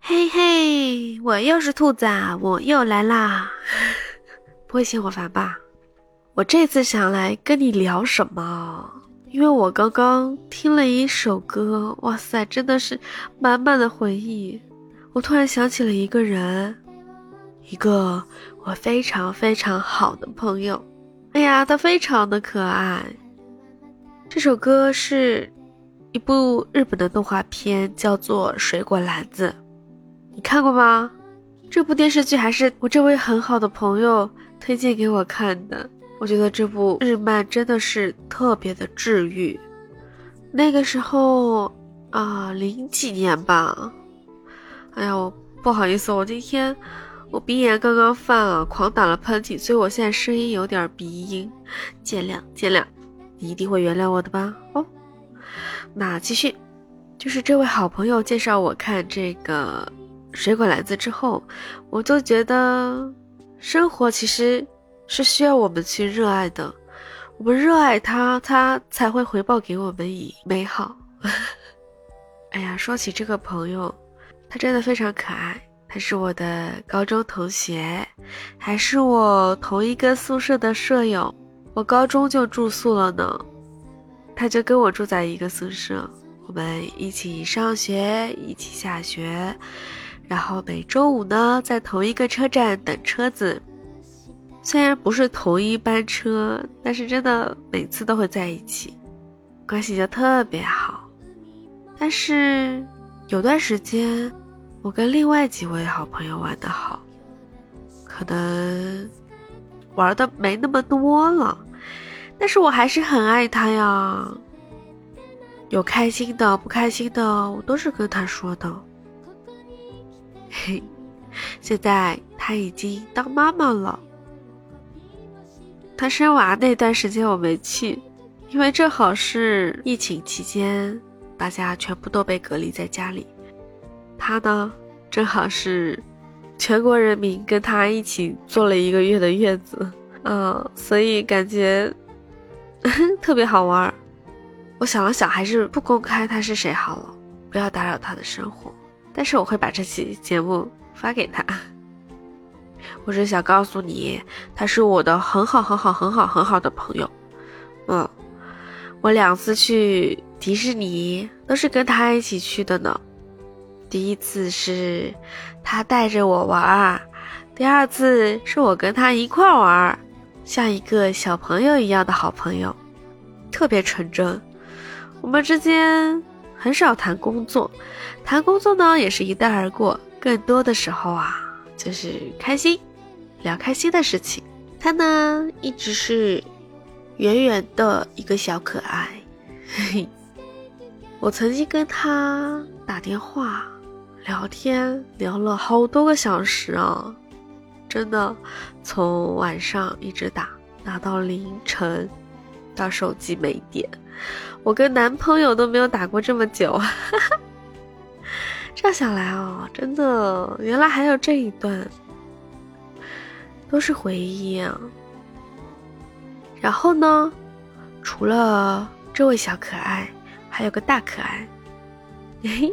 嘿嘿，我又是兔子啊，我又来啦！不会嫌我烦吧？我这次想来跟你聊什么？因为我刚刚听了一首歌，哇塞，真的是满满的回忆。我突然想起了一个人，一个我非常非常好的朋友。哎呀，他非常的可爱。这首歌是一部日本的动画片，叫做《水果篮子》，你看过吗？这部电视剧还是我这位很好的朋友推荐给我看的。我觉得这部日漫真的是特别的治愈。那个时候啊，零几年吧。哎呀，不好意思，我今天我鼻炎刚刚犯了，狂打了喷嚏，所以我现在声音有点鼻音，见谅见谅。你一定会原谅我的吧？哦，那继续，就是这位好朋友介绍我看这个水果篮子之后，我就觉得生活其实。是需要我们去热爱的，我们热爱它，它才会回报给我们以美好。哎呀，说起这个朋友，他真的非常可爱。他是我的高中同学，还是我同一个宿舍的舍友。我高中就住宿了呢，他就跟我住在一个宿舍，我们一起上学，一起下学，然后每周五呢，在同一个车站等车子。虽然不是同一班车，但是真的每次都会在一起，关系就特别好。但是有段时间，我跟另外几位好朋友玩的好，可能玩的没那么多了，但是我还是很爱他呀。有开心的，不开心的，我都是跟他说的。嘿，现在他已经当妈妈了。他生娃那段时间我没去，因为正好是疫情期间，大家全部都被隔离在家里。他呢，正好是全国人民跟他一起坐了一个月的月子，嗯，所以感觉特别好玩。我想了想，还是不公开他是谁好了，不要打扰他的生活。但是我会把这期节目发给他。我是想告诉你，他是我的很好很好很好很好的朋友。嗯，我两次去迪士尼都是跟他一起去的呢。第一次是他带着我玩，第二次是我跟他一块玩，像一个小朋友一样的好朋友，特别纯真。我们之间很少谈工作，谈工作呢也是一带而过，更多的时候啊就是开心。聊开心的事情，他呢一直是圆圆的一个小可爱。嘿 嘿我曾经跟他打电话聊天，聊了好多个小时啊，真的从晚上一直打打到凌晨，到手机没电。我跟男朋友都没有打过这么久。哈 哈这样想来哦，真的原来还有这一段。都是回忆啊。然后呢，除了这位小可爱，还有个大可爱，嘿，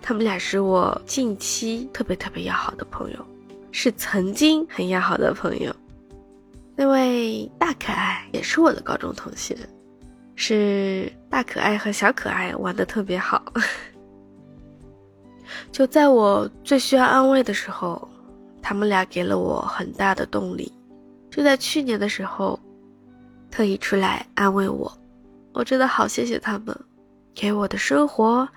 他们俩是我近期特别特别要好的朋友，是曾经很要好的朋友。那位大可爱也是我的高中同学，是大可爱和小可爱玩的特别好。就在我最需要安慰的时候。他们俩给了我很大的动力，就在去年的时候，特意出来安慰我，我真的好谢谢他们，给我的生活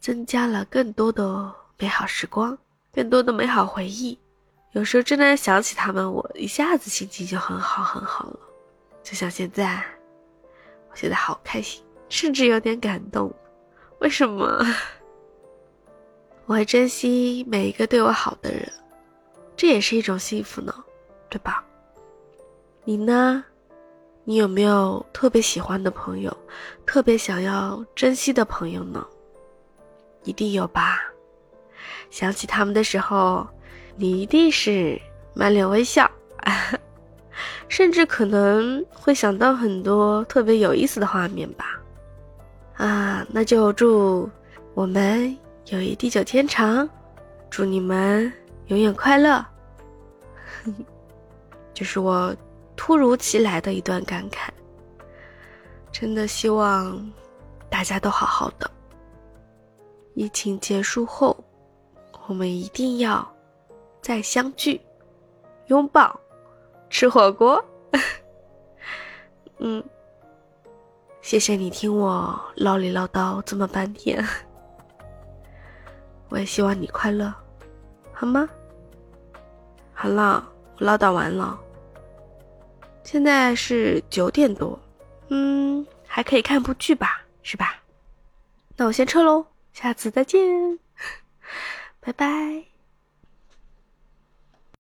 增加了更多的美好时光，更多的美好回忆。有时候真的想起他们，我一下子心情就很好很好了，就像现在，我现在好开心，甚至有点感动。为什么？我会珍惜每一个对我好的人。这也是一种幸福呢，对吧？你呢？你有没有特别喜欢的朋友，特别想要珍惜的朋友呢？一定有吧。想起他们的时候，你一定是满脸微笑。甚至可能会想到很多特别有意思的画面吧。啊，那就祝我们友谊地久天长，祝你们永远快乐。就是我突如其来的一段感慨，真的希望大家都好好的。疫情结束后，我们一定要再相聚，拥抱，吃火锅。嗯，谢谢你听我唠里唠叨这么半天，我也希望你快乐，好吗？好了，我唠叨完了。现在是九点多，嗯，还可以看部剧吧，是吧？那我先撤喽，下次再见，拜拜。